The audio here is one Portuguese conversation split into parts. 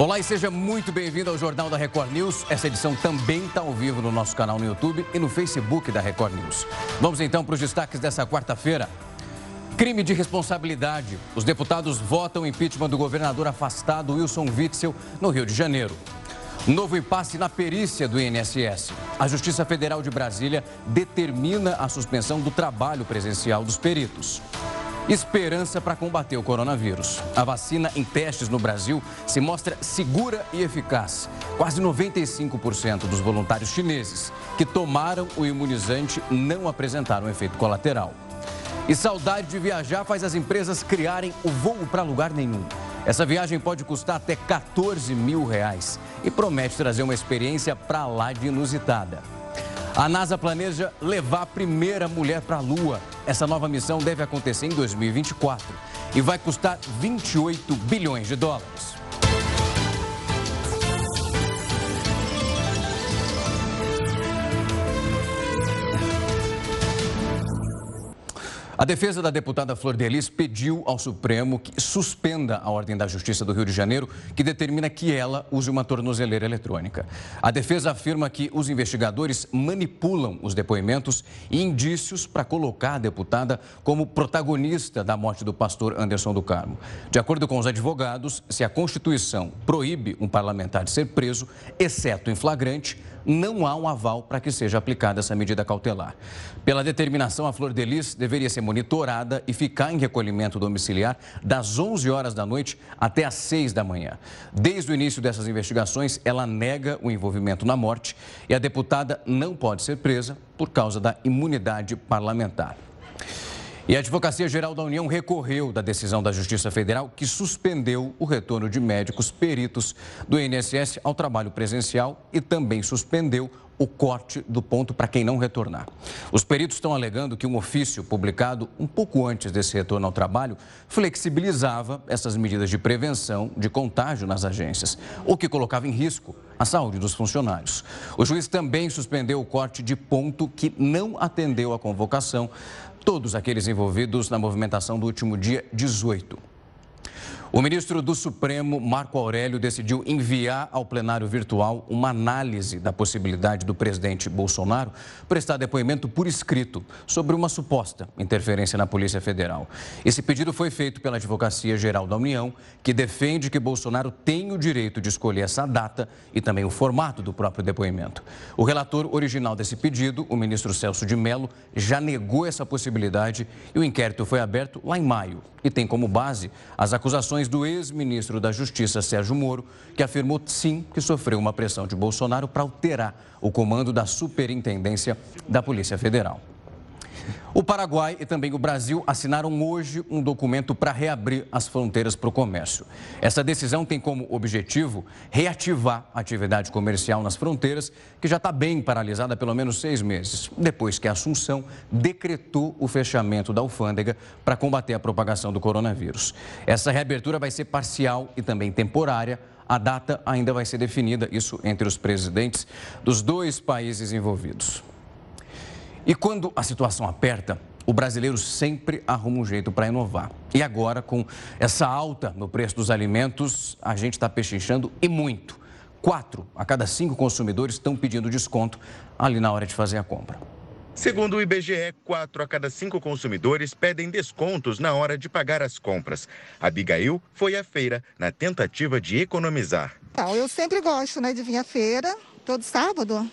Olá e seja muito bem-vindo ao Jornal da Record News. Essa edição também está ao vivo no nosso canal no YouTube e no Facebook da Record News. Vamos então para os destaques dessa quarta-feira. Crime de responsabilidade. Os deputados votam impeachment do governador afastado Wilson Witzel no Rio de Janeiro. Novo impasse na perícia do INSS. A Justiça Federal de Brasília determina a suspensão do trabalho presencial dos peritos. Esperança para combater o coronavírus. A vacina em testes no Brasil se mostra segura e eficaz. Quase 95% dos voluntários chineses que tomaram o imunizante não apresentaram efeito colateral. E saudade de viajar faz as empresas criarem o voo para lugar nenhum. Essa viagem pode custar até 14 mil reais e promete trazer uma experiência para lá de inusitada. A NASA planeja levar a primeira mulher para a Lua. Essa nova missão deve acontecer em 2024 e vai custar 28 bilhões de dólares. A defesa da deputada Flor Delis pediu ao Supremo que suspenda a ordem da Justiça do Rio de Janeiro que determina que ela use uma tornozeleira eletrônica. A defesa afirma que os investigadores manipulam os depoimentos e indícios para colocar a deputada como protagonista da morte do pastor Anderson do Carmo. De acordo com os advogados, se a Constituição proíbe um parlamentar de ser preso, exceto em flagrante, não há um aval para que seja aplicada essa medida cautelar. Pela determinação, a Flor Delis deveria ser monitorada e ficar em recolhimento domiciliar das 11 horas da noite até às 6 da manhã. Desde o início dessas investigações, ela nega o envolvimento na morte e a deputada não pode ser presa por causa da imunidade parlamentar. E a Advocacia Geral da União recorreu da decisão da Justiça Federal que suspendeu o retorno de médicos peritos do INSS ao trabalho presencial e também suspendeu o corte do ponto para quem não retornar. Os peritos estão alegando que um ofício publicado um pouco antes desse retorno ao trabalho flexibilizava essas medidas de prevenção de contágio nas agências, o que colocava em risco a saúde dos funcionários. O juiz também suspendeu o corte de ponto que não atendeu à convocação todos aqueles envolvidos na movimentação do último dia 18. O ministro do Supremo, Marco Aurélio, decidiu enviar ao plenário virtual uma análise da possibilidade do presidente Bolsonaro prestar depoimento por escrito sobre uma suposta interferência na Polícia Federal. Esse pedido foi feito pela Advocacia Geral da União, que defende que Bolsonaro tem o direito de escolher essa data e também o formato do próprio depoimento. O relator original desse pedido, o ministro Celso de Mello, já negou essa possibilidade e o inquérito foi aberto lá em maio e tem como base as acusações do ex-ministro da Justiça, Sérgio Moro, que afirmou sim que sofreu uma pressão de Bolsonaro para alterar o comando da Superintendência da Polícia Federal. O Paraguai e também o Brasil assinaram hoje um documento para reabrir as fronteiras para o comércio. Essa decisão tem como objetivo reativar a atividade comercial nas fronteiras, que já está bem paralisada há pelo menos seis meses, depois que a Assunção decretou o fechamento da alfândega para combater a propagação do coronavírus. Essa reabertura vai ser parcial e também temporária. A data ainda vai ser definida, isso entre os presidentes dos dois países envolvidos. E quando a situação aperta, o brasileiro sempre arruma um jeito para inovar. E agora, com essa alta no preço dos alimentos, a gente está pechinchando e muito. Quatro a cada cinco consumidores estão pedindo desconto ali na hora de fazer a compra. Segundo o IBGE, quatro a cada cinco consumidores pedem descontos na hora de pagar as compras. Abigail foi à feira na tentativa de economizar. Então, eu sempre gosto né, de vir à feira, todo sábado.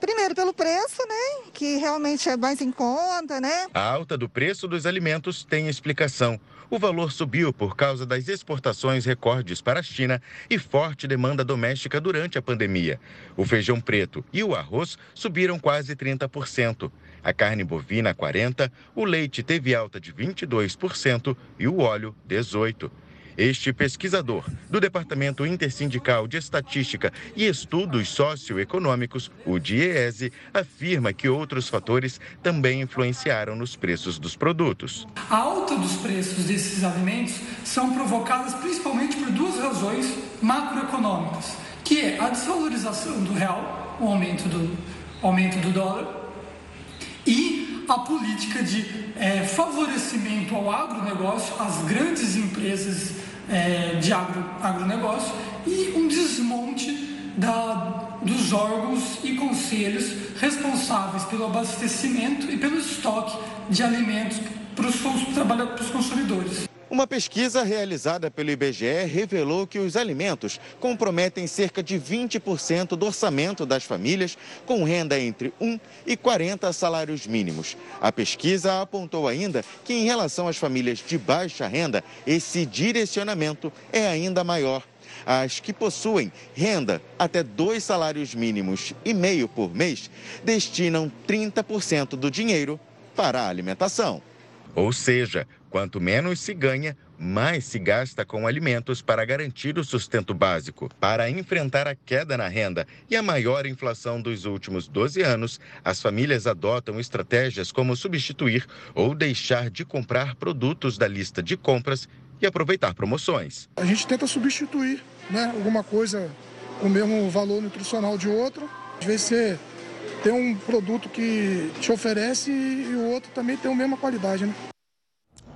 Primeiro pelo preço, né? Que realmente é mais em conta, né? A alta do preço dos alimentos tem explicação. O valor subiu por causa das exportações recordes para a China e forte demanda doméstica durante a pandemia. O feijão preto e o arroz subiram quase 30%. A carne bovina 40%, o leite teve alta de 22% e o óleo 18%. Este pesquisador do Departamento Intersindical de Estatística e Estudos Socioeconômicos, o DIEESE, afirma que outros fatores também influenciaram nos preços dos produtos. A alta dos preços desses alimentos são provocadas principalmente por duas razões macroeconômicas, que é a desvalorização do real, o aumento do, aumento do dólar, e a política de é, favorecimento ao agronegócio, às grandes empresas é, de agro, agronegócio e um desmonte da, dos órgãos e conselhos responsáveis pelo abastecimento e pelo estoque de alimentos para os, para os consumidores. Uma pesquisa realizada pelo IBGE revelou que os alimentos comprometem cerca de 20% do orçamento das famílias com renda entre 1 e 40 salários mínimos. A pesquisa apontou ainda que, em relação às famílias de baixa renda, esse direcionamento é ainda maior. As que possuem renda até dois salários mínimos e meio por mês destinam 30% do dinheiro para a alimentação. Ou seja, quanto menos se ganha, mais se gasta com alimentos para garantir o sustento básico. Para enfrentar a queda na renda e a maior inflação dos últimos 12 anos, as famílias adotam estratégias como substituir ou deixar de comprar produtos da lista de compras e aproveitar promoções. A gente tenta substituir né, alguma coisa com o mesmo valor nutricional de outro. Às vezes você tem um produto que te oferece e o outro também tem a mesma qualidade, né?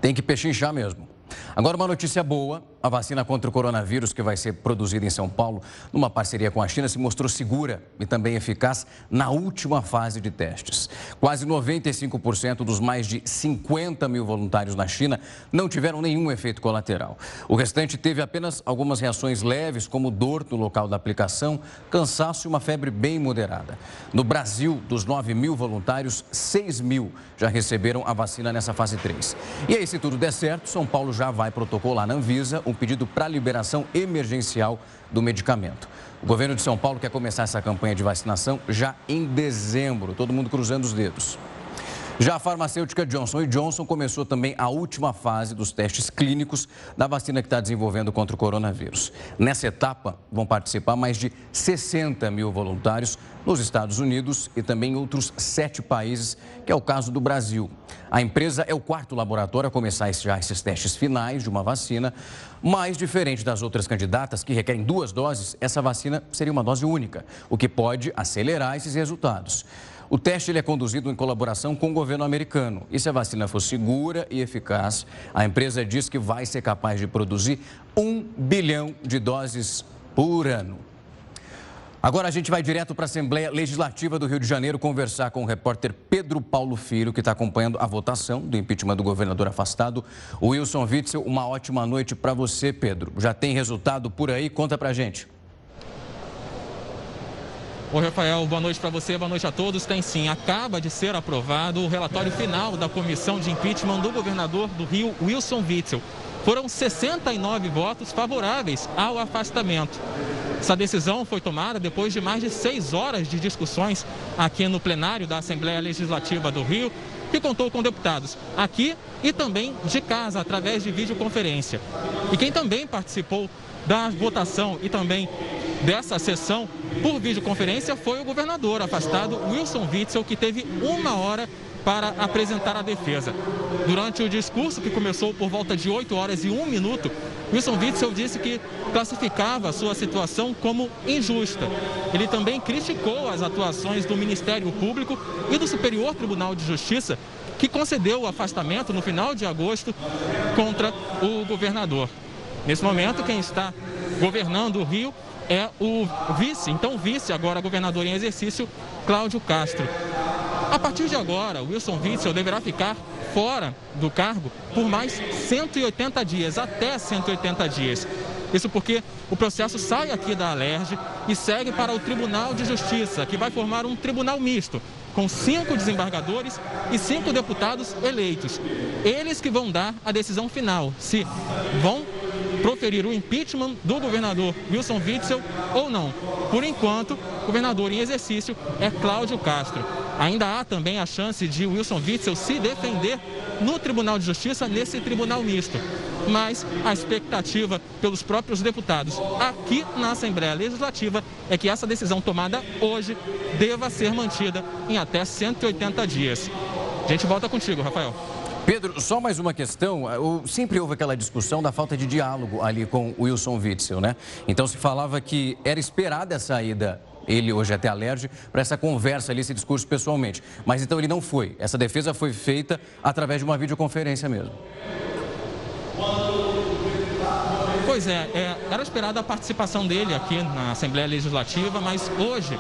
Tem que pechinchar mesmo. Agora, uma notícia boa: a vacina contra o coronavírus, que vai ser produzida em São Paulo, numa parceria com a China, se mostrou segura e também eficaz na última fase de testes. Quase 95% dos mais de 50 mil voluntários na China não tiveram nenhum efeito colateral. O restante teve apenas algumas reações leves, como dor no local da aplicação, cansaço e uma febre bem moderada. No Brasil, dos 9 mil voluntários, 6 mil já receberam a vacina nessa fase 3. E aí, se tudo der certo, São Paulo já vai protocolar na Anvisa um pedido para liberação emergencial do medicamento. O governo de São Paulo quer começar essa campanha de vacinação já em dezembro, todo mundo cruzando os dedos. Já a farmacêutica Johnson Johnson começou também a última fase dos testes clínicos da vacina que está desenvolvendo contra o coronavírus. Nessa etapa, vão participar mais de 60 mil voluntários nos Estados Unidos e também em outros sete países, que é o caso do Brasil. A empresa é o quarto laboratório a começar já esses testes finais de uma vacina, mas diferente das outras candidatas que requerem duas doses, essa vacina seria uma dose única, o que pode acelerar esses resultados. O teste ele é conduzido em colaboração com o governo americano. E se a vacina for segura e eficaz, a empresa diz que vai ser capaz de produzir um bilhão de doses por ano. Agora a gente vai direto para a Assembleia Legislativa do Rio de Janeiro conversar com o repórter Pedro Paulo Filho, que está acompanhando a votação do impeachment do governador afastado, Wilson Witzel. Uma ótima noite para você, Pedro. Já tem resultado por aí? Conta para gente. Oi, Rafael, boa noite para você, boa noite a todos. Tem sim, acaba de ser aprovado o relatório final da comissão de impeachment do governador do Rio, Wilson Witzel. Foram 69 votos favoráveis ao afastamento. Essa decisão foi tomada depois de mais de seis horas de discussões aqui no plenário da Assembleia Legislativa do Rio, que contou com deputados aqui e também de casa, através de videoconferência. E quem também participou da votação e também dessa sessão por videoconferência foi o governador afastado, Wilson Witzel, que teve uma hora para apresentar a defesa. Durante o discurso, que começou por volta de 8 horas e 1 minuto, Wilson Witzel disse que classificava a sua situação como injusta. Ele também criticou as atuações do Ministério Público e do Superior Tribunal de Justiça, que concedeu o afastamento no final de agosto contra o governador. Nesse momento, quem está governando o Rio é o vice, então vice, agora governador em exercício, Cláudio Castro. A partir de agora, Wilson Witzel deverá ficar fora do cargo por mais 180 dias, até 180 dias. Isso porque o processo sai aqui da Alerj e segue para o Tribunal de Justiça, que vai formar um tribunal misto, com cinco desembargadores e cinco deputados eleitos. Eles que vão dar a decisão final, se vão proferir o impeachment do governador Wilson Witzel ou não. Por enquanto, o governador em exercício é Cláudio Castro. Ainda há também a chance de Wilson Witzel se defender no Tribunal de Justiça, nesse tribunal misto. Mas a expectativa pelos próprios deputados aqui na Assembleia Legislativa é que essa decisão tomada hoje deva ser mantida em até 180 dias. A gente volta contigo, Rafael. Pedro, só mais uma questão. Sempre houve aquela discussão da falta de diálogo ali com o Wilson Witzel, né? Então se falava que era esperada a saída ele hoje é até alerge para essa conversa ali, esse discurso pessoalmente. Mas então ele não foi. Essa defesa foi feita através de uma videoconferência mesmo. Pois é, é, era esperada a participação dele aqui na Assembleia Legislativa, mas hoje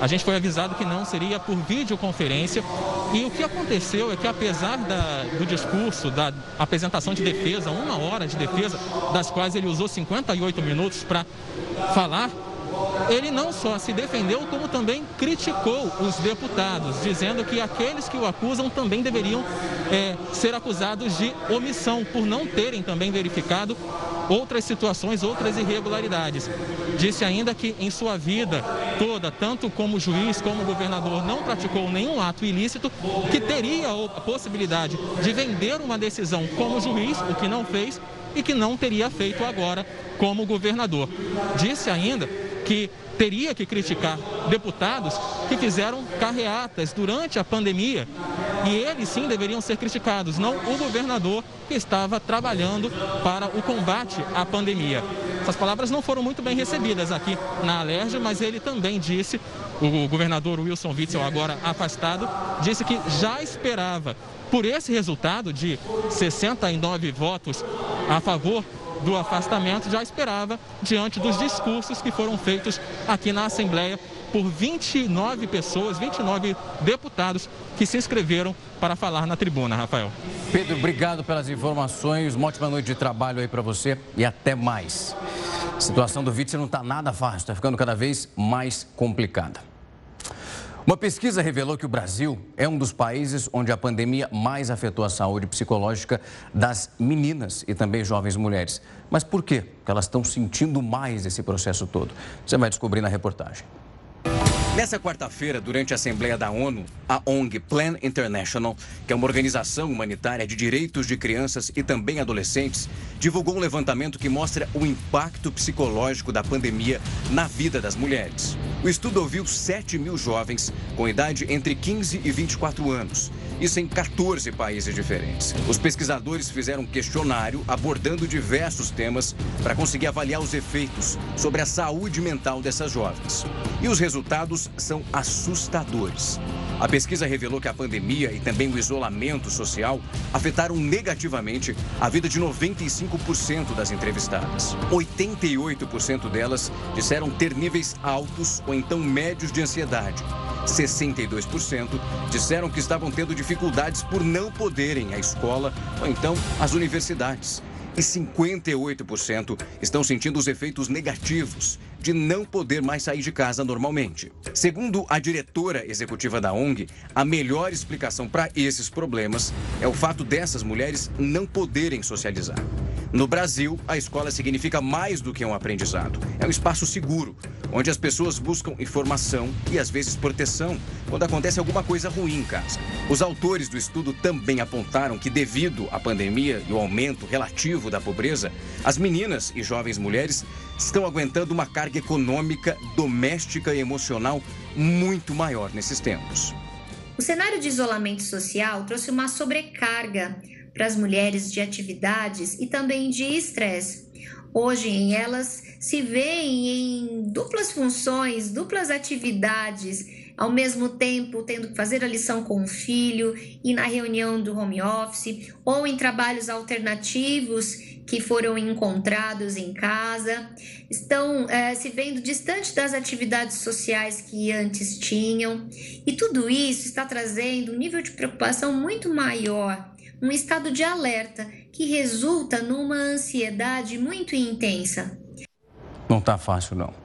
a gente foi avisado que não seria por videoconferência. E o que aconteceu é que, apesar da, do discurso, da apresentação de defesa, uma hora de defesa, das quais ele usou 58 minutos para falar, ele não só se defendeu, como também criticou os deputados, dizendo que aqueles que o acusam também deveriam é, ser acusados de omissão, por não terem também verificado outras situações, outras irregularidades. Disse ainda que em sua vida toda, tanto como juiz como governador, não praticou nenhum ato ilícito, que teria a possibilidade de vender uma decisão como juiz, o que não fez, e que não teria feito agora como governador. Disse ainda que teria que criticar deputados que fizeram carreatas durante a pandemia. E eles sim deveriam ser criticados, não o governador que estava trabalhando para o combate à pandemia. Essas palavras não foram muito bem recebidas aqui na Alerj, mas ele também disse, o governador Wilson Witzel, agora afastado, disse que já esperava por esse resultado de 69 votos a favor do afastamento já esperava diante dos discursos que foram feitos aqui na Assembleia por 29 pessoas, 29 deputados que se inscreveram para falar na tribuna, Rafael. Pedro, obrigado pelas informações. Uma ótima noite de trabalho aí para você e até mais. A situação do Witzel não está nada fácil, está ficando cada vez mais complicada. Uma pesquisa revelou que o Brasil é um dos países onde a pandemia mais afetou a saúde psicológica das meninas e também jovens mulheres. Mas por quê? Porque elas estão sentindo mais esse processo todo. Você vai descobrir na reportagem. Nessa quarta-feira, durante a Assembleia da ONU, a ONG Plan International, que é uma organização humanitária de direitos de crianças e também adolescentes, divulgou um levantamento que mostra o impacto psicológico da pandemia na vida das mulheres. O estudo ouviu 7 mil jovens com idade entre 15 e 24 anos isso em 14 países diferentes. Os pesquisadores fizeram um questionário abordando diversos temas para conseguir avaliar os efeitos sobre a saúde mental dessas jovens. E os resultados são assustadores. A pesquisa revelou que a pandemia e também o isolamento social afetaram negativamente a vida de 95% das entrevistadas. 88% delas disseram ter níveis altos ou então médios de ansiedade. 62% disseram que estavam tendo dificuldades por não poderem à escola ou então às universidades. E 58% estão sentindo os efeitos negativos de não poder mais sair de casa normalmente. Segundo a diretora executiva da ONG, a melhor explicação para esses problemas é o fato dessas mulheres não poderem socializar. No Brasil, a escola significa mais do que um aprendizado. É um espaço seguro, onde as pessoas buscam informação e às vezes proteção quando acontece alguma coisa ruim em casa. Os autores do estudo também apontaram que, devido à pandemia e o aumento relativo da pobreza, as meninas e jovens mulheres estão aguentando uma carga econômica, doméstica e emocional muito maior nesses tempos. O cenário de isolamento social trouxe uma sobrecarga para as mulheres de atividades e também de estresse. Hoje, em elas se veem em duplas funções, duplas atividades, ao mesmo tempo tendo que fazer a lição com o filho e na reunião do home office, ou em trabalhos alternativos que foram encontrados em casa, estão é, se vendo distante das atividades sociais que antes tinham, e tudo isso está trazendo um nível de preocupação muito maior um estado de alerta que resulta numa ansiedade muito intensa. Não está fácil, não.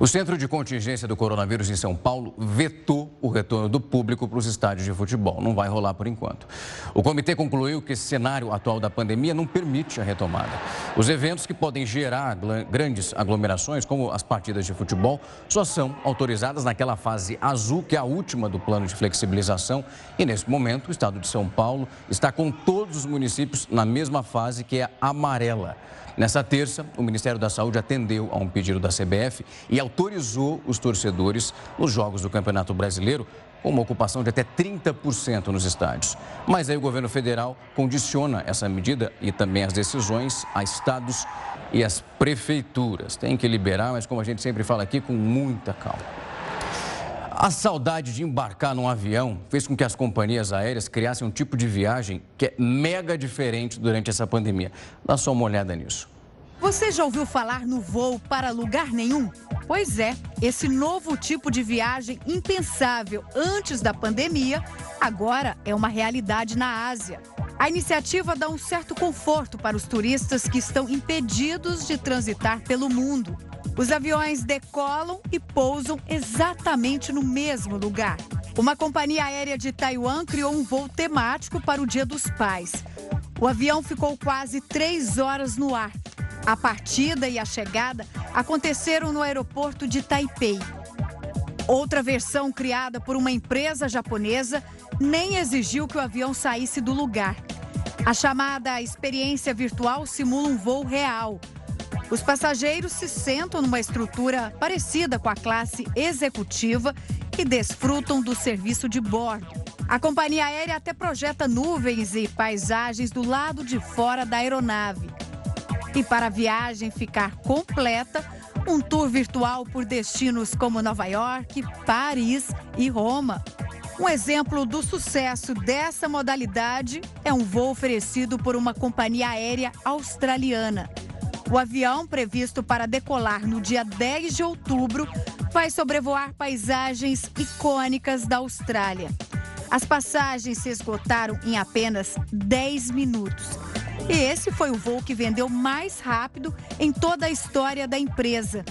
O Centro de Contingência do Coronavírus em São Paulo vetou o retorno do público para os estádios de futebol. Não vai rolar por enquanto. O comitê concluiu que esse cenário atual da pandemia não permite a retomada. Os eventos que podem gerar grandes aglomerações, como as partidas de futebol, só são autorizadas naquela fase azul, que é a última do plano de flexibilização. E nesse momento, o estado de São Paulo está com todos os municípios na mesma fase, que é amarela. Nessa terça, o Ministério da Saúde atendeu a um pedido da CBF e autorizou os torcedores nos jogos do Campeonato Brasileiro com uma ocupação de até 30% nos estádios. Mas aí o governo federal condiciona essa medida e também as decisões a estados e as prefeituras. Tem que liberar, mas como a gente sempre fala aqui, com muita calma. A saudade de embarcar num avião fez com que as companhias aéreas criassem um tipo de viagem que é mega diferente durante essa pandemia. Dá só uma olhada nisso. Você já ouviu falar no voo para lugar nenhum? Pois é, esse novo tipo de viagem impensável antes da pandemia, agora é uma realidade na Ásia. A iniciativa dá um certo conforto para os turistas que estão impedidos de transitar pelo mundo. Os aviões decolam e pousam exatamente no mesmo lugar. Uma companhia aérea de Taiwan criou um voo temático para o Dia dos Pais. O avião ficou quase três horas no ar a partida e a chegada aconteceram no aeroporto de Taipei. Outra versão criada por uma empresa japonesa nem exigiu que o avião saísse do lugar. A chamada experiência virtual simula um voo real. Os passageiros se sentam numa estrutura parecida com a classe executiva e desfrutam do serviço de bordo. A companhia aérea até projeta nuvens e paisagens do lado de fora da aeronave. E para a viagem ficar completa, um tour virtual por destinos como Nova York, Paris e Roma. Um exemplo do sucesso dessa modalidade é um voo oferecido por uma companhia aérea australiana. O avião, previsto para decolar no dia 10 de outubro, vai sobrevoar paisagens icônicas da Austrália. As passagens se esgotaram em apenas 10 minutos. E esse foi o voo que vendeu mais rápido em toda a história da empresa.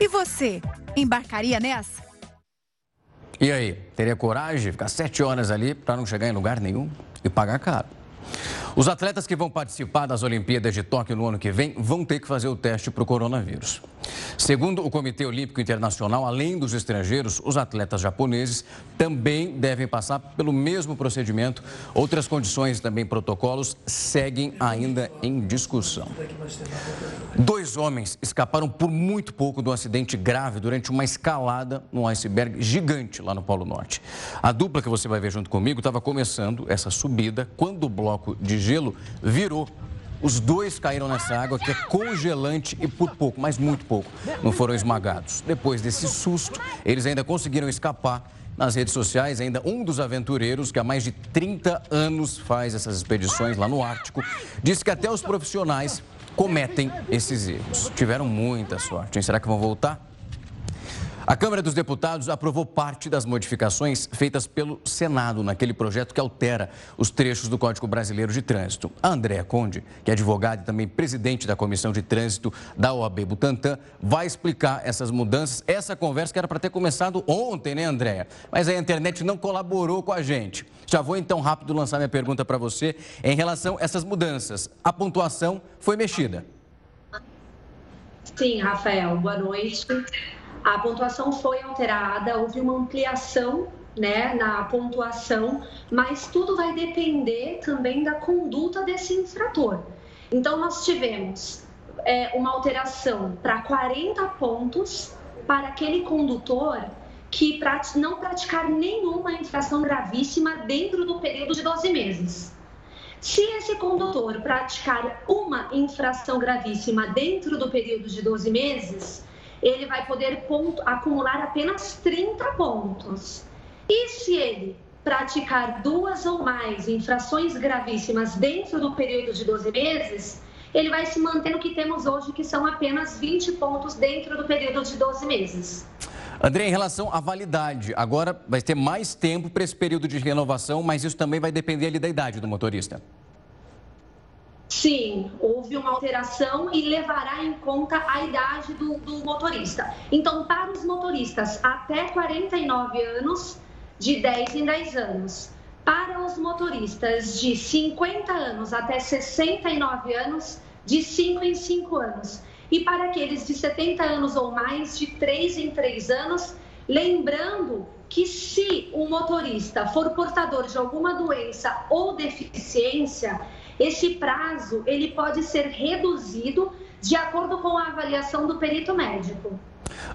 E você, embarcaria nessa? E aí, teria coragem de ficar sete horas ali para não chegar em lugar nenhum e pagar caro? Os atletas que vão participar das Olimpíadas de Tóquio no ano que vem vão ter que fazer o teste para o coronavírus. Segundo o Comitê Olímpico Internacional, além dos estrangeiros, os atletas japoneses também devem passar pelo mesmo procedimento. Outras condições e também protocolos seguem ainda em discussão. Dois homens escaparam por muito pouco do acidente grave durante uma escalada num iceberg gigante lá no Polo Norte. A dupla que você vai ver junto comigo estava começando essa subida quando o bloco de gelo virou. Os dois caíram nessa água que é congelante e por pouco, mas muito pouco, não foram esmagados. Depois desse susto, eles ainda conseguiram escapar. Nas redes sociais, ainda um dos aventureiros, que há mais de 30 anos faz essas expedições lá no Ártico, disse que até os profissionais cometem esses erros. Tiveram muita sorte. Hein? Será que vão voltar? A Câmara dos Deputados aprovou parte das modificações feitas pelo Senado naquele projeto que altera os trechos do Código Brasileiro de Trânsito. A Andréa Conde, que é advogada e também presidente da Comissão de Trânsito da OAB Butantã, vai explicar essas mudanças. Essa conversa que era para ter começado ontem, né, Andréa? Mas a internet não colaborou com a gente. Já vou então rápido lançar minha pergunta para você em relação a essas mudanças. A pontuação foi mexida. Sim, Rafael, boa noite a pontuação foi alterada, houve uma ampliação né, na pontuação, mas tudo vai depender também da conduta desse infrator. Então, nós tivemos é, uma alteração para 40 pontos para aquele condutor que não praticar nenhuma infração gravíssima dentro do período de 12 meses. Se esse condutor praticar uma infração gravíssima dentro do período de 12 meses, ele vai poder ponto, acumular apenas 30 pontos. E se ele praticar duas ou mais infrações gravíssimas dentro do período de 12 meses, ele vai se manter no que temos hoje, que são apenas 20 pontos dentro do período de 12 meses. André, em relação à validade, agora vai ter mais tempo para esse período de renovação, mas isso também vai depender ali da idade do motorista. Sim, houve uma alteração e levará em conta a idade do, do, motorista. Então, para os motoristas até 49 anos, de 10 em 10 anos. Para os motoristas de 50 anos até 69 anos, de 5 em 5 anos. E para aqueles de 70 anos ou mais, de 3 em 3 anos, lembrando que se o motorista for portador de alguma doença ou deficiência, esse prazo ele pode ser reduzido de acordo com a avaliação do perito médico.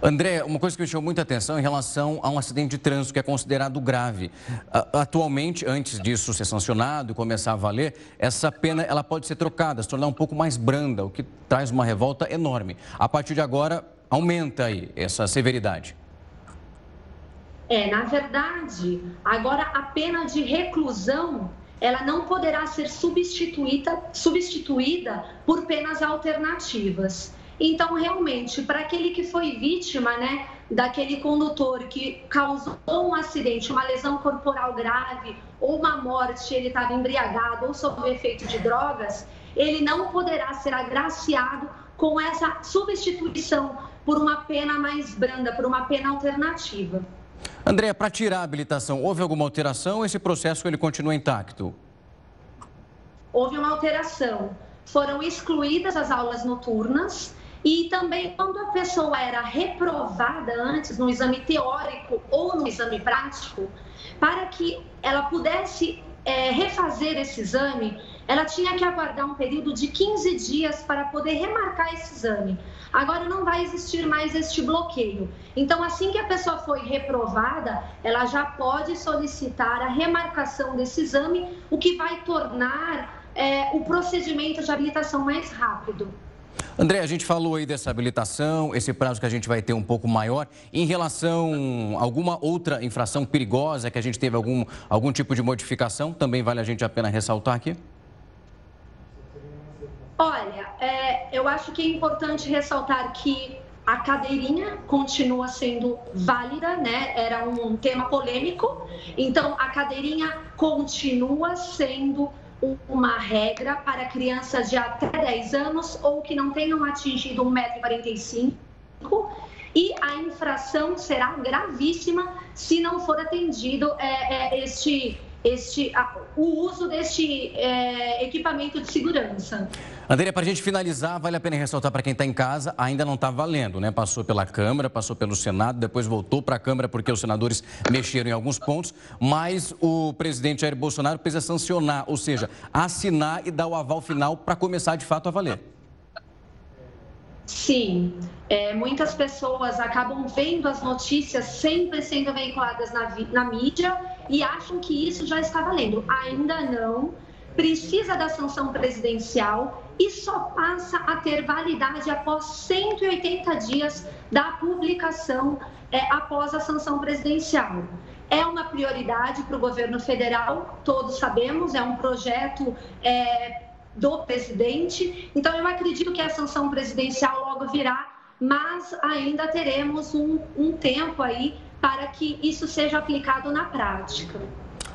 André, uma coisa que me chamou muita atenção em relação a um acidente de trânsito que é considerado grave. Atualmente, antes disso ser sancionado e começar a valer, essa pena ela pode ser trocada, se tornar um pouco mais branda, o que traz uma revolta enorme. A partir de agora, aumenta aí essa severidade. É, na verdade, agora a pena de reclusão ela não poderá ser substituída, substituída por penas alternativas. Então, realmente, para aquele que foi vítima, né, daquele condutor que causou um acidente, uma lesão corporal grave ou uma morte, ele estava embriagado ou sob o efeito de drogas, ele não poderá ser agraciado com essa substituição por uma pena mais branda, por uma pena alternativa. Andréa, para tirar a habilitação, houve alguma alteração esse processo ele continua intacto? Houve uma alteração. Foram excluídas as aulas noturnas e também quando a pessoa era reprovada antes no exame teórico ou no exame prático, para que ela pudesse é, refazer esse exame, ela tinha que aguardar um período de 15 dias para poder remarcar esse exame. Agora não vai existir mais este bloqueio. Então, assim que a pessoa foi reprovada, ela já pode solicitar a remarcação desse exame, o que vai tornar é, o procedimento de habilitação mais rápido. André, a gente falou aí dessa habilitação, esse prazo que a gente vai ter um pouco maior. Em relação a alguma outra infração perigosa que a gente teve algum, algum tipo de modificação, também vale a gente a pena ressaltar aqui? Olha, é, eu acho que é importante ressaltar que a cadeirinha continua sendo válida, né? Era um tema polêmico, então a cadeirinha continua sendo uma regra para crianças de até 10 anos ou que não tenham atingido 1,45m e a infração será gravíssima se não for atendido é, é, este este, o uso deste é, equipamento de segurança. Andréia, para a gente finalizar, vale a pena ressaltar para quem está em casa, ainda não está valendo, né? Passou pela Câmara, passou pelo Senado, depois voltou para a Câmara porque os senadores mexeram em alguns pontos, mas o presidente Jair Bolsonaro precisa sancionar, ou seja, assinar e dar o aval final para começar de fato a valer. Sim, é, muitas pessoas acabam vendo as notícias sempre sendo veiculadas na, na mídia e acham que isso já está valendo. Ainda não. Precisa da sanção presidencial e só passa a ter validade após 180 dias da publicação é, após a sanção presidencial. É uma prioridade para o governo federal, todos sabemos, é um projeto é, do presidente. Então, eu acredito que a sanção presidencial logo virá, mas ainda teremos um, um tempo aí para que isso seja aplicado na prática.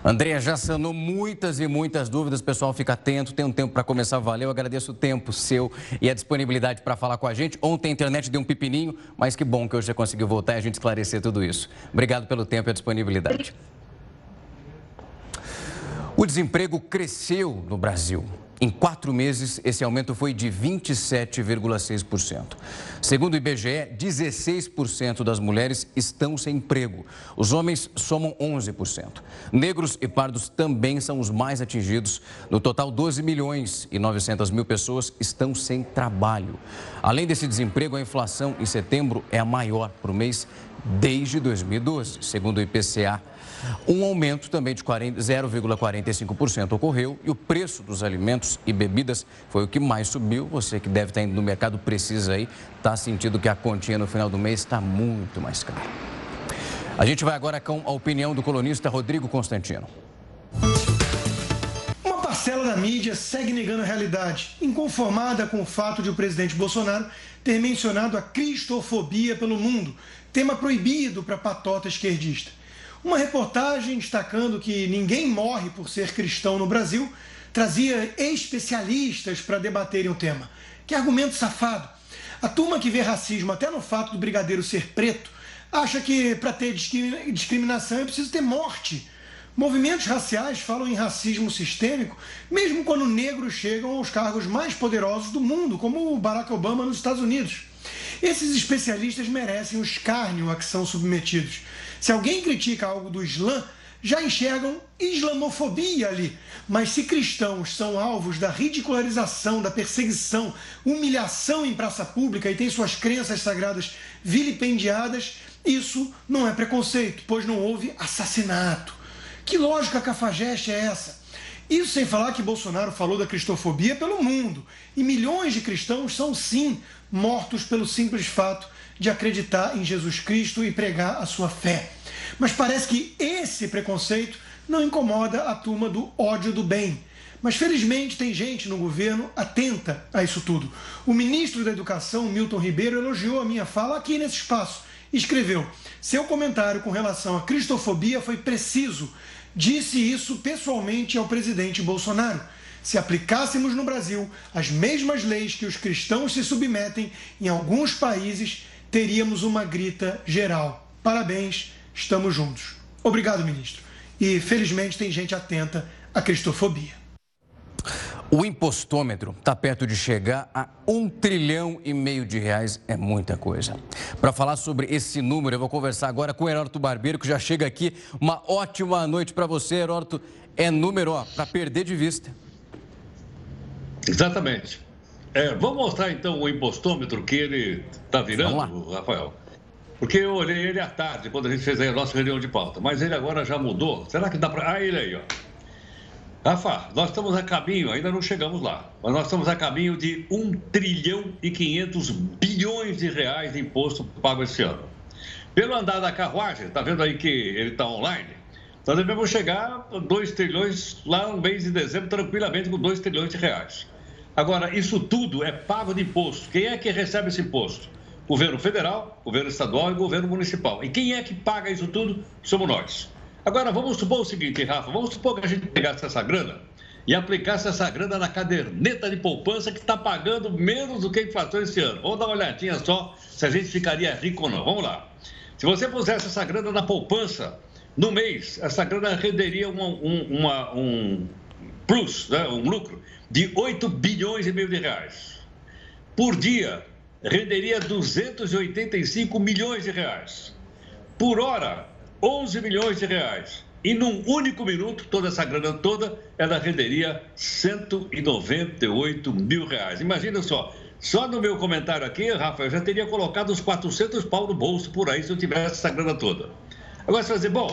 Andréa, já sanou muitas e muitas dúvidas, pessoal, fica atento, tem um tempo para começar, valeu, agradeço o tempo seu e a disponibilidade para falar com a gente. Ontem a internet deu um pepininho, mas que bom que hoje você conseguiu voltar e a gente esclarecer tudo isso. Obrigado pelo tempo e a disponibilidade. O desemprego cresceu no Brasil. Em quatro meses, esse aumento foi de 27,6%. Segundo o IBGE, 16% das mulheres estão sem emprego. Os homens somam 11%. Negros e pardos também são os mais atingidos. No total, 12 milhões e 900 mil pessoas estão sem trabalho. Além desse desemprego, a inflação em setembro é a maior por mês desde 2012, segundo o IPCA. Um aumento também de 0,45% ocorreu e o preço dos alimentos e bebidas foi o que mais subiu. Você que deve estar indo no mercado precisa aí, está sentindo que a continha no final do mês está muito mais cara. A gente vai agora com a opinião do colunista Rodrigo Constantino. Uma parcela da mídia segue negando a realidade, inconformada com o fato de o presidente Bolsonaro ter mencionado a cristofobia pelo mundo, tema proibido para patota esquerdista. Uma reportagem destacando que ninguém morre por ser cristão no Brasil trazia especialistas para debaterem o tema. Que argumento safado! A turma que vê racismo até no fato do brigadeiro ser preto acha que para ter discriminação é preciso ter morte. Movimentos raciais falam em racismo sistêmico, mesmo quando negros chegam aos cargos mais poderosos do mundo, como Barack Obama nos Estados Unidos. Esses especialistas merecem o escárnio a que são submetidos. Se alguém critica algo do Islã, já enxergam islamofobia ali. Mas se cristãos são alvos da ridicularização, da perseguição, humilhação em praça pública e têm suas crenças sagradas vilipendiadas, isso não é preconceito, pois não houve assassinato. Que lógica cafajeste é essa? Isso sem falar que Bolsonaro falou da cristofobia pelo mundo. E milhões de cristãos são, sim, mortos pelo simples fato de acreditar em Jesus Cristo e pregar a sua fé. Mas parece que esse preconceito não incomoda a turma do ódio do bem. Mas felizmente tem gente no governo atenta a isso tudo. O ministro da Educação, Milton Ribeiro, elogiou a minha fala aqui nesse espaço. Escreveu: seu comentário com relação à cristofobia foi preciso. Disse isso pessoalmente ao presidente Bolsonaro. Se aplicássemos no Brasil as mesmas leis que os cristãos se submetem em alguns países, teríamos uma grita geral. Parabéns, estamos juntos. Obrigado, ministro. E felizmente tem gente atenta à cristofobia. O impostômetro está perto de chegar a um trilhão e meio de reais, é muita coisa. Para falar sobre esse número, eu vou conversar agora com o Heródoto Barbeiro, que já chega aqui. Uma ótima noite para você, Heródoto. É número, ó, para perder de vista. Exatamente. É, vamos mostrar então o impostômetro que ele está virando, Rafael. Porque eu olhei ele à tarde, quando a gente fez a nossa reunião de pauta. Mas ele agora já mudou. Será que dá para. Ah, ele aí, ó. Rafa, nós estamos a caminho, ainda não chegamos lá, mas nós estamos a caminho de 1 trilhão e 500 bilhões de reais de imposto pago esse ano. Pelo andar da carruagem, está vendo aí que ele está online? Nós devemos chegar a 2 trilhões lá no mês de dezembro, tranquilamente, com 2 trilhões de reais. Agora, isso tudo é pago de imposto. Quem é que recebe esse imposto? Governo federal, governo estadual e governo municipal. E quem é que paga isso tudo? Somos nós. Agora, vamos supor o seguinte, Rafa, vamos supor que a gente pegasse essa grana e aplicasse essa grana na caderneta de poupança que está pagando menos do que a inflação esse ano. Vamos dar uma olhadinha só se a gente ficaria rico ou não. Vamos lá. Se você pusesse essa grana na poupança, no mês, essa grana renderia uma, um, uma, um plus, né, um lucro de 8 bilhões e meio de reais. Por dia, renderia 285 milhões de reais. Por hora, 11 milhões de reais. E num único minuto, toda essa grana toda, ela renderia 198 mil reais. Imagina só, só no meu comentário aqui, Rafael, já teria colocado os 400 pau no bolso por aí se eu tivesse essa grana toda. Agora você vai dizer, bom,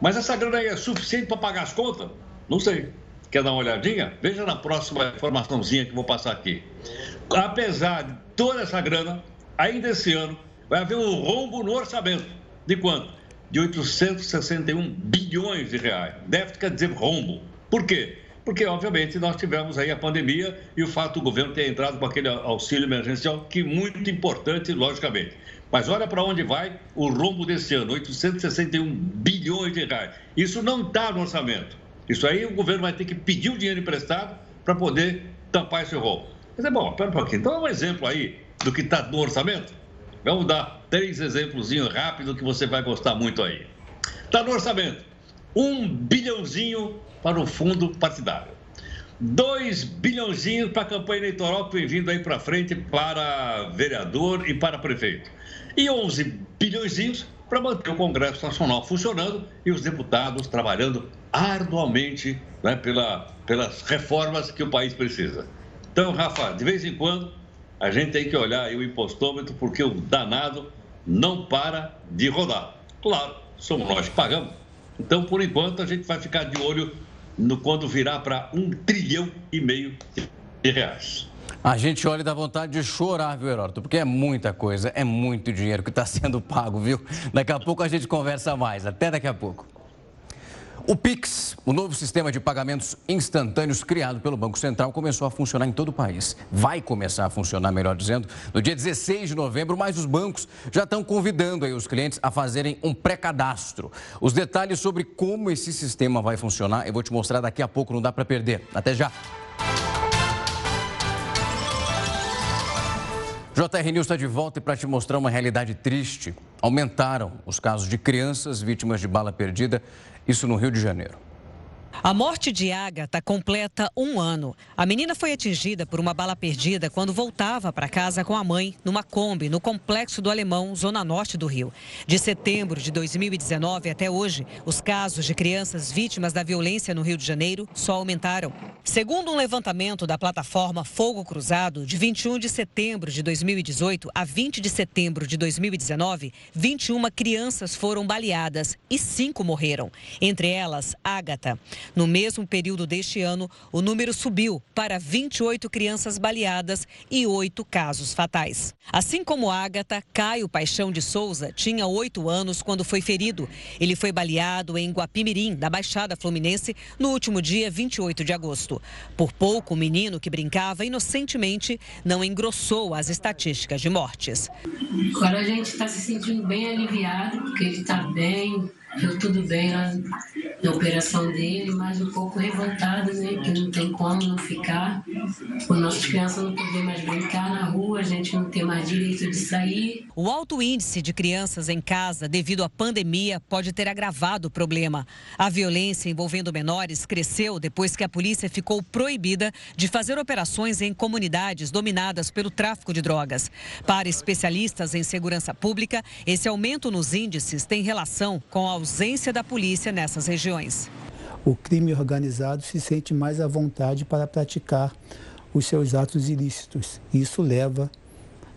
mas essa grana aí é suficiente para pagar as contas? Não sei. Quer dar uma olhadinha? Veja na próxima informaçãozinha que vou passar aqui. Apesar de toda essa grana, ainda esse ano, vai haver um rombo no orçamento. De quanto? de 861 bilhões de reais. Déficit quer dizer rombo. Por quê? Porque, obviamente, nós tivemos aí a pandemia e o fato do governo ter entrado com aquele auxílio emergencial, que é muito importante, logicamente. Mas olha para onde vai o rombo desse ano, 861 bilhões de reais. Isso não está no orçamento. Isso aí o governo vai ter que pedir o dinheiro emprestado para poder tampar esse rombo. Mas é bom, pera um pouquinho. Então, é um exemplo aí do que está no orçamento. Vamos dar três exemplos rápidos que você vai gostar muito aí. Está no orçamento. Um bilhãozinho para o fundo partidário. Dois bilhãozinhos para a campanha eleitoral que vem vindo aí para frente para vereador e para prefeito. E 11 bilhõezinhos para manter o Congresso Nacional funcionando e os deputados trabalhando arduamente né, pela, pelas reformas que o país precisa. Então, Rafa, de vez em quando a gente tem que olhar o impostômetro, porque o danado não para de rodar. Claro, somos nós que pagamos. Então, por enquanto, a gente vai ficar de olho no quando virar para um trilhão e meio de reais. A gente olha e dá vontade de chorar, viu, Heródoto? Porque é muita coisa, é muito dinheiro que está sendo pago, viu? Daqui a pouco a gente conversa mais. Até daqui a pouco. O Pix, o novo sistema de pagamentos instantâneos criado pelo Banco Central, começou a funcionar em todo o país. Vai começar a funcionar, melhor dizendo, no dia 16 de novembro, mas os bancos já estão convidando aí os clientes a fazerem um pré-cadastro. Os detalhes sobre como esse sistema vai funcionar eu vou te mostrar daqui a pouco, não dá para perder. Até já! JR News está de volta e para te mostrar uma realidade triste. Aumentaram os casos de crianças vítimas de bala perdida isso no Rio de Janeiro. A morte de Agatha completa um ano. A menina foi atingida por uma bala perdida quando voltava para casa com a mãe numa Kombi no Complexo do Alemão, zona norte do Rio. De setembro de 2019 até hoje, os casos de crianças vítimas da violência no Rio de Janeiro só aumentaram. Segundo um levantamento da plataforma Fogo Cruzado, de 21 de setembro de 2018 a 20 de setembro de 2019, 21 crianças foram baleadas e cinco morreram, entre elas Agatha. No mesmo período deste ano, o número subiu para 28 crianças baleadas e oito casos fatais. Assim como Ágata, Caio Paixão de Souza tinha oito anos quando foi ferido. Ele foi baleado em Guapimirim, na Baixada Fluminense, no último dia 28 de agosto. Por pouco, o menino que brincava inocentemente não engrossou as estatísticas de mortes. Agora a gente está se sentindo bem aliviado, porque ele está bem, deu tudo bem na operação dele, mas um pouco revoltado, né? Que não tem como não ficar. Os nossas crianças não podem mais brincar na rua, a gente não tem mais direito de sair. O alto índice de crianças em casa devido à pandemia pode ter agravado o problema. A violência envolvendo menores cresceu depois que a polícia ficou proibida de fazer operações em comunidades dominadas pelo tráfico de drogas. Para especialistas em segurança pública, esse aumento nos índices tem relação com a ausência da polícia nessas regiões. O crime organizado se sente mais à vontade para praticar os seus atos ilícitos. Isso leva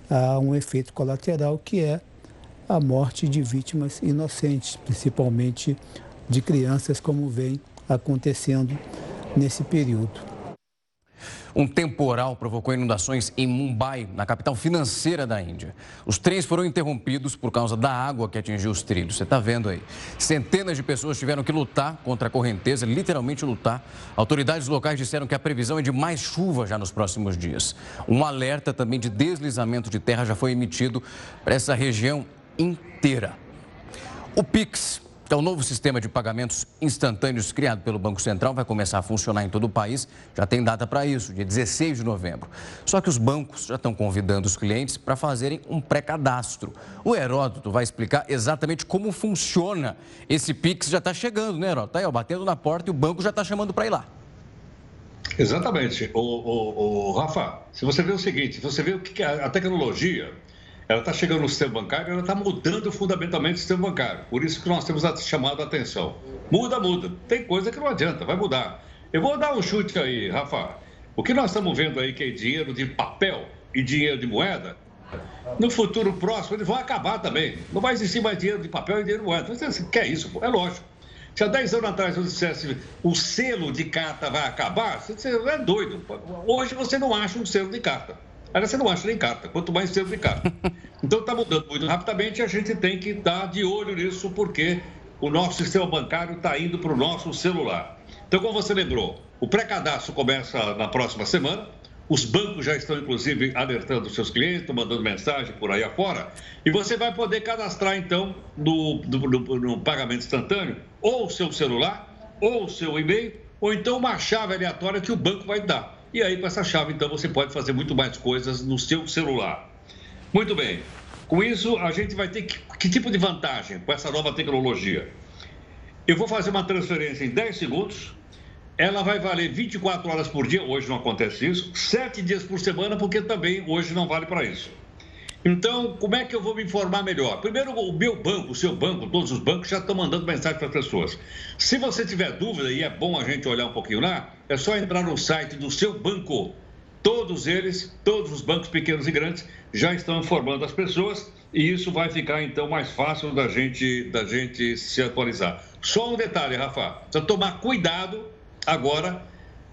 a um efeito colateral que é a morte de vítimas inocentes, principalmente de crianças, como vem acontecendo nesse período. Um temporal provocou inundações em Mumbai, na capital financeira da Índia. Os trens foram interrompidos por causa da água que atingiu os trilhos. Você está vendo aí. Centenas de pessoas tiveram que lutar contra a correnteza, literalmente lutar. Autoridades locais disseram que a previsão é de mais chuva já nos próximos dias. Um alerta também de deslizamento de terra já foi emitido para essa região inteira. O Pix então, o novo sistema de pagamentos instantâneos criado pelo Banco Central vai começar a funcionar em todo o país. Já tem data para isso, dia 16 de novembro. Só que os bancos já estão convidando os clientes para fazerem um pré-cadastro. O Heródoto vai explicar exatamente como funciona esse Pix. Já está chegando, né, Heródoto? Está aí, ó, batendo na porta e o banco já está chamando para ir lá. Exatamente. O, o, o, Rafa, se você vê o seguinte, se você vê o que a tecnologia ela está chegando no sistema bancário, ela está mudando fundamentalmente o sistema bancário. Por isso que nós temos chamado a atenção. Muda, muda. Tem coisa que não adianta, vai mudar. Eu vou dar um chute aí, Rafa. O que nós estamos vendo aí que é dinheiro de papel e dinheiro de moeda, no futuro próximo eles vão acabar também. Não vai existir mais dinheiro de papel e dinheiro de moeda. Você quer isso? É lógico. Se há 10 anos atrás você dissesse o selo de carta vai acabar, você é doido. Hoje você não acha um selo de carta. Aí você não acha nem carta, quanto mais cedo de carta. Então está mudando muito rapidamente e a gente tem que estar de olho nisso, porque o nosso sistema bancário está indo para o nosso celular. Então, como você lembrou, o pré-cadastro começa na próxima semana. Os bancos já estão, inclusive, alertando seus clientes, mandando mensagem por aí afora. E você vai poder cadastrar, então, no, no, no, no pagamento instantâneo, ou o seu celular, ou o seu e-mail, ou então uma chave aleatória que o banco vai dar. E aí, com essa chave, então, você pode fazer muito mais coisas no seu celular. Muito bem. Com isso, a gente vai ter que, que tipo de vantagem com essa nova tecnologia? Eu vou fazer uma transferência em 10 segundos, ela vai valer 24 horas por dia, hoje não acontece isso, 7 dias por semana, porque também hoje não vale para isso. Então, como é que eu vou me informar melhor? Primeiro, o meu banco, o seu banco, todos os bancos já estão mandando mensagem para as pessoas. Se você tiver dúvida, e é bom a gente olhar um pouquinho lá, é só entrar no site do seu banco. Todos eles, todos os bancos pequenos e grandes, já estão informando as pessoas e isso vai ficar então mais fácil da gente, da gente se atualizar. Só um detalhe, Rafa, precisa tomar cuidado agora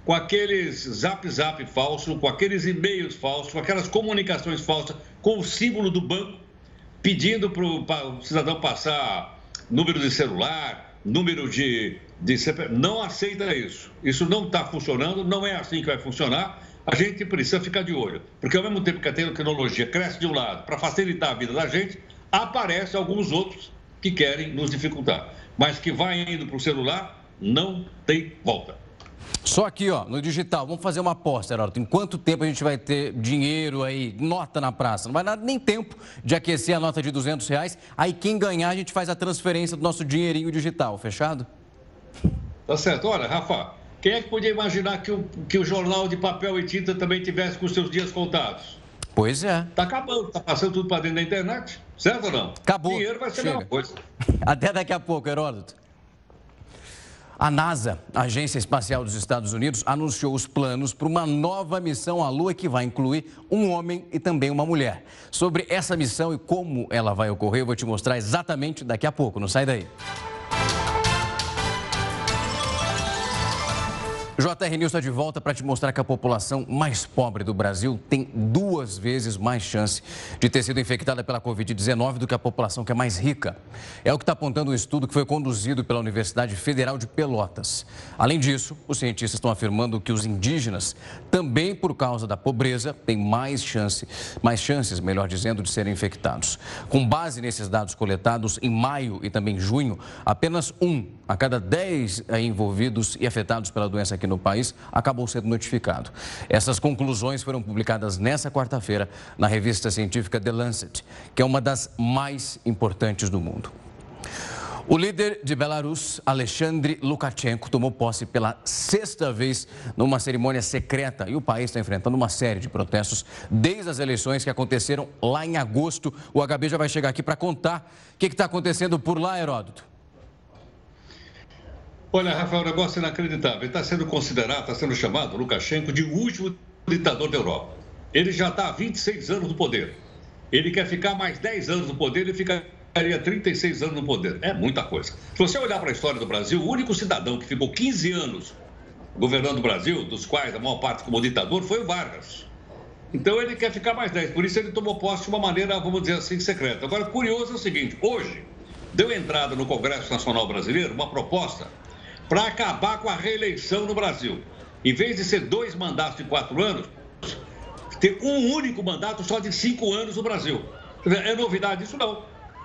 com aqueles zap zap falso, com aqueles e-mails falsos, com aquelas comunicações falsas, com o símbolo do banco, pedindo para o cidadão passar número de celular, número de, de. Não aceita isso. Isso não está funcionando, não é assim que vai funcionar. A gente precisa ficar de olho, porque ao mesmo tempo que a tecnologia cresce de um lado para facilitar a vida da gente, aparecem alguns outros que querem nos dificultar. Mas que vai indo para o celular, não tem volta. Só aqui, ó, no digital, vamos fazer uma aposta, Heródoto. Em quanto tempo a gente vai ter dinheiro aí, nota na praça? Não vai dar nem tempo de aquecer a nota de 200 reais. Aí quem ganhar, a gente faz a transferência do nosso dinheirinho digital, fechado? Tá certo. Olha, Rafa, quem é que podia imaginar que o, que o jornal de papel e tinta também tivesse com seus dias contados? Pois é. Tá acabando, tá passando tudo para dentro da internet, certo ou não? Acabou. Dinheiro vai ser a mesma coisa. Até daqui a pouco, Heródoto. A NASA, a Agência Espacial dos Estados Unidos, anunciou os planos para uma nova missão à Lua que vai incluir um homem e também uma mulher. Sobre essa missão e como ela vai ocorrer, eu vou te mostrar exatamente daqui a pouco. Não sai daí. JR News está de volta para te mostrar que a população mais pobre do Brasil tem duas vezes mais chance de ter sido infectada pela Covid-19 do que a população que é mais rica. É o que está apontando um estudo que foi conduzido pela Universidade Federal de Pelotas. Além disso, os cientistas estão afirmando que os indígenas, também por causa da pobreza, têm mais chance, mais chances, melhor dizendo, de serem infectados. Com base nesses dados coletados em maio e também junho, apenas um a cada 10 envolvidos e afetados pela doença aqui no país acabou sendo notificado. Essas conclusões foram publicadas nesta quarta-feira na revista científica The Lancet, que é uma das mais importantes do mundo. O líder de Belarus, Alexandre Lukashenko, tomou posse pela sexta vez numa cerimônia secreta e o país está enfrentando uma série de protestos desde as eleições que aconteceram lá em agosto. O HB já vai chegar aqui para contar o que está acontecendo por lá, Heródoto. Olha, Rafael, o negócio é inacreditável. Ele está sendo considerado, está sendo chamado, Lukashenko, de último ditador da Europa. Ele já está há 26 anos no poder. Ele quer ficar mais 10 anos no poder e ficaria 36 anos no poder. É muita coisa. Se você olhar para a história do Brasil, o único cidadão que ficou 15 anos governando o Brasil, dos quais a maior parte como ditador, foi o Vargas. Então ele quer ficar mais 10. Por isso ele tomou posse de uma maneira, vamos dizer assim, secreta. Agora, curioso é o seguinte: hoje deu entrada no Congresso Nacional Brasileiro uma proposta para acabar com a reeleição no Brasil. Em vez de ser dois mandatos de quatro anos, ter um único mandato só de cinco anos no Brasil. É novidade isso não.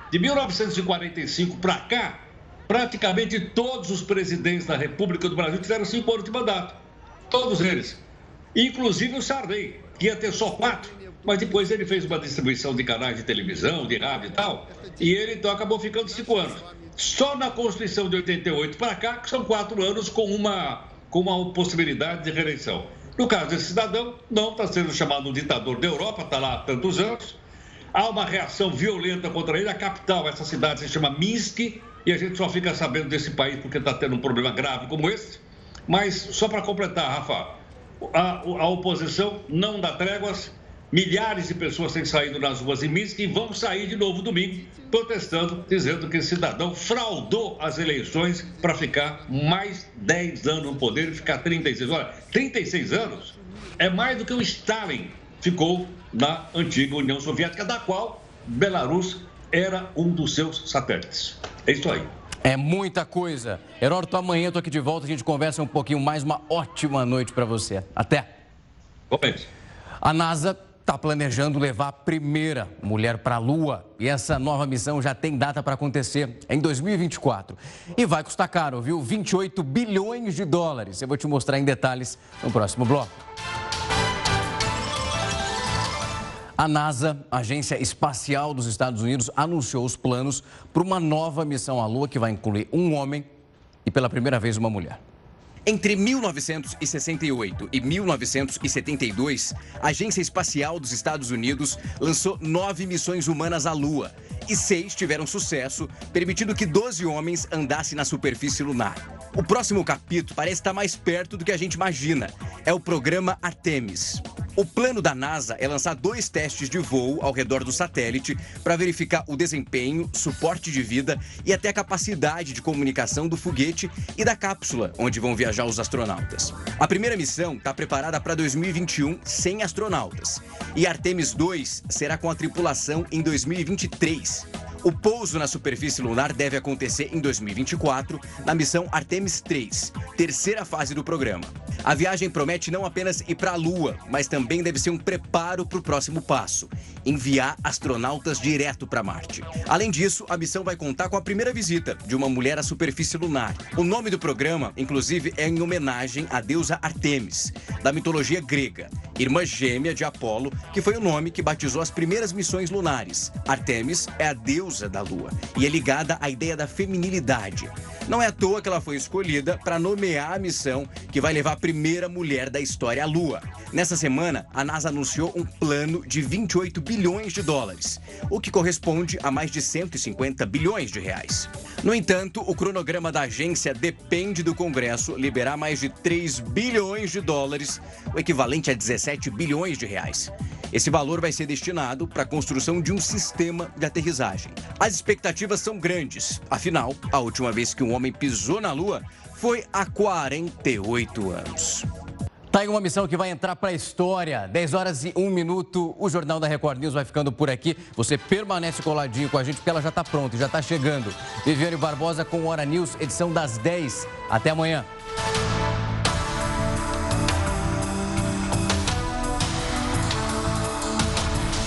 De 1945 para cá, praticamente todos os presidentes da República do Brasil tiveram cinco anos de mandato. Todos eles. Inclusive o Sarney, que ia ter só quatro. Mas depois ele fez uma distribuição de canais de televisão, de rádio e tal. E ele então acabou ficando cinco anos. Só na Constituição de 88 para cá, que são quatro anos com uma, com uma possibilidade de reeleição. No caso desse cidadão, não está sendo chamado ditador da Europa, está lá há tantos anos. Há uma reação violenta contra ele. A capital, essa cidade, se chama Minsk, e a gente só fica sabendo desse país porque está tendo um problema grave como esse. Mas, só para completar, Rafa, a, a oposição não dá tréguas Milhares de pessoas têm saído nas ruas em Minsk e vão sair de novo domingo, protestando, dizendo que o cidadão fraudou as eleições para ficar mais 10 anos no poder e ficar 36. Olha, 36 anos é mais do que o Stalin ficou na antiga União Soviética, da qual Belarus era um dos seus satélites. É isso aí. É muita coisa. Heródoto, amanhã eu tô aqui de volta, a gente conversa um pouquinho mais. Uma ótima noite para você. Até. Bom, a NASA está planejando levar a primeira mulher para a Lua. E essa nova missão já tem data para acontecer em 2024. E vai custar caro, viu? 28 bilhões de dólares. Eu vou te mostrar em detalhes no próximo bloco. A NASA, Agência Espacial dos Estados Unidos, anunciou os planos para uma nova missão à Lua que vai incluir um homem e pela primeira vez uma mulher. Entre 1968 e 1972, a Agência Espacial dos Estados Unidos lançou nove missões humanas à Lua e seis tiveram sucesso, permitindo que 12 homens andassem na superfície lunar. O próximo capítulo parece estar mais perto do que a gente imagina. É o programa Artemis. O plano da NASA é lançar dois testes de voo ao redor do satélite para verificar o desempenho, suporte de vida e até a capacidade de comunicação do foguete e da cápsula onde vão viajar os astronautas. A primeira missão está preparada para 2021 sem astronautas e Artemis 2 será com a tripulação em 2023. O pouso na superfície lunar deve acontecer em 2024, na missão Artemis 3, terceira fase do programa. A viagem promete não apenas ir para a Lua, mas também deve ser um preparo para o próximo passo: enviar astronautas direto para Marte. Além disso, a missão vai contar com a primeira visita de uma mulher à superfície lunar. O nome do programa, inclusive, é em homenagem à deusa Artemis, da mitologia grega, irmã gêmea de Apolo, que foi o nome que batizou as primeiras missões lunares. Artemis é a deusa da lua e é ligada à ideia da feminilidade. Não é à toa que ela foi escolhida para nomear a missão que vai levar primeira mulher da história à Lua. Nessa semana, a NASA anunciou um plano de 28 bilhões de dólares, o que corresponde a mais de 150 bilhões de reais. No entanto, o cronograma da agência depende do Congresso liberar mais de 3 bilhões de dólares, o equivalente a 17 bilhões de reais. Esse valor vai ser destinado para a construção de um sistema de aterrissagem. As expectativas são grandes, afinal, a última vez que um homem pisou na Lua foi há 48 anos. Tá aí uma missão que vai entrar para a história. 10 horas e 1 minuto. O Jornal da Record News vai ficando por aqui. Você permanece coladinho com a gente porque ela já está pronta já está chegando. Viviane Barbosa com Hora News, edição das 10. Até amanhã.